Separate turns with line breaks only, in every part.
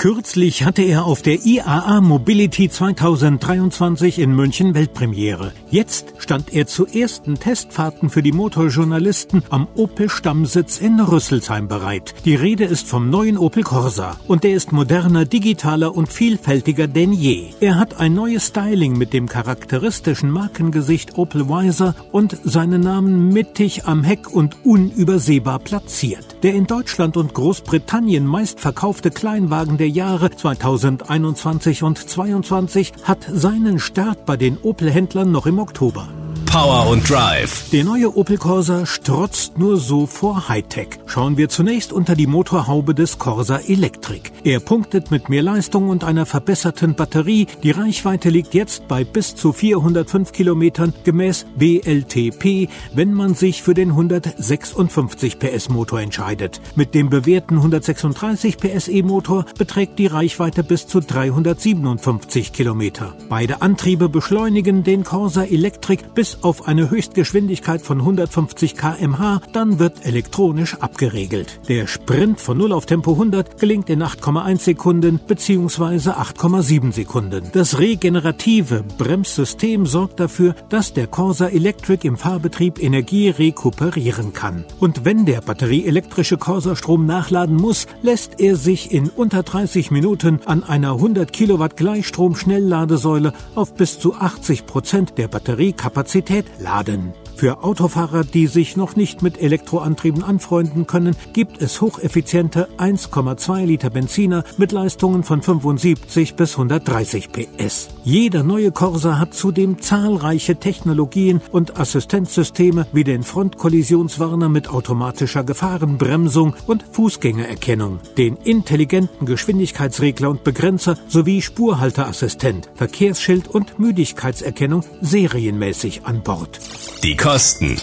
Kürzlich hatte er auf der IAA Mobility 2023 in München Weltpremiere. Jetzt stand er zu ersten Testfahrten für die Motorjournalisten am Opel Stammsitz in Rüsselsheim bereit. Die Rede ist vom neuen Opel Corsa und der ist moderner, digitaler und vielfältiger denn je. Er hat ein neues Styling mit dem charakteristischen Markengesicht Opel Wiser und seinen Namen mittig am Heck und unübersehbar platziert. Der in Deutschland und Großbritannien meistverkaufte Kleinwagen der Jahre 2021 und 2022 hat seinen Start bei den Opel-Händlern noch im Oktober.
Power und Drive.
Der neue Opel Corsa strotzt nur so vor Hightech. Schauen wir zunächst unter die Motorhaube des Corsa Electric. Er punktet mit mehr Leistung und einer verbesserten Batterie. Die Reichweite liegt jetzt bei bis zu 405 Kilometern gemäß WLTP, wenn man sich für den 156 PS Motor entscheidet. Mit dem bewährten 136 PS E-Motor beträgt die Reichweite bis zu 357 Kilometer. Beide Antriebe beschleunigen den Corsa Electric bis auf eine Höchstgeschwindigkeit von 150 kmh, dann wird elektronisch abgeregelt. Der Sprint von 0 auf Tempo 100 gelingt in 8,1 Sekunden bzw. 8,7 Sekunden. Das regenerative Bremssystem sorgt dafür, dass der Corsa Electric im Fahrbetrieb Energie rekuperieren kann. Und wenn der batterieelektrische Corsa Strom nachladen muss, lässt er sich in unter 30 Minuten an einer 100 Kilowatt Gleichstrom-Schnellladesäule auf bis zu 80 Prozent der Batteriekapazität Kapazität laden. Für Autofahrer, die sich noch nicht mit Elektroantrieben anfreunden können, gibt es hocheffiziente 1,2 Liter Benziner mit Leistungen von 75 bis 130 PS. Jeder neue Corsa hat zudem zahlreiche Technologien und Assistenzsysteme wie den Frontkollisionswarner mit automatischer Gefahrenbremsung und Fußgängererkennung, den intelligenten Geschwindigkeitsregler und Begrenzer sowie Spurhalteassistent, Verkehrsschild und Müdigkeitserkennung serienmäßig an Bord.
Die Kosten.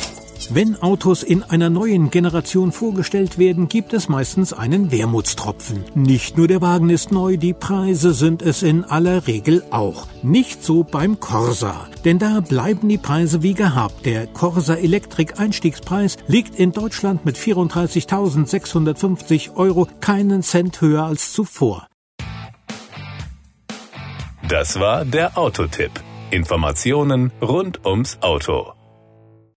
Wenn Autos in einer neuen Generation vorgestellt werden, gibt es meistens einen Wermutstropfen. Nicht nur der Wagen ist neu, die Preise sind es in aller Regel auch. Nicht so beim Corsa, denn da bleiben die Preise wie gehabt. Der Corsa Electric Einstiegspreis liegt in Deutschland mit 34.650 Euro keinen Cent höher als zuvor.
Das war der Autotipp. Informationen rund ums Auto.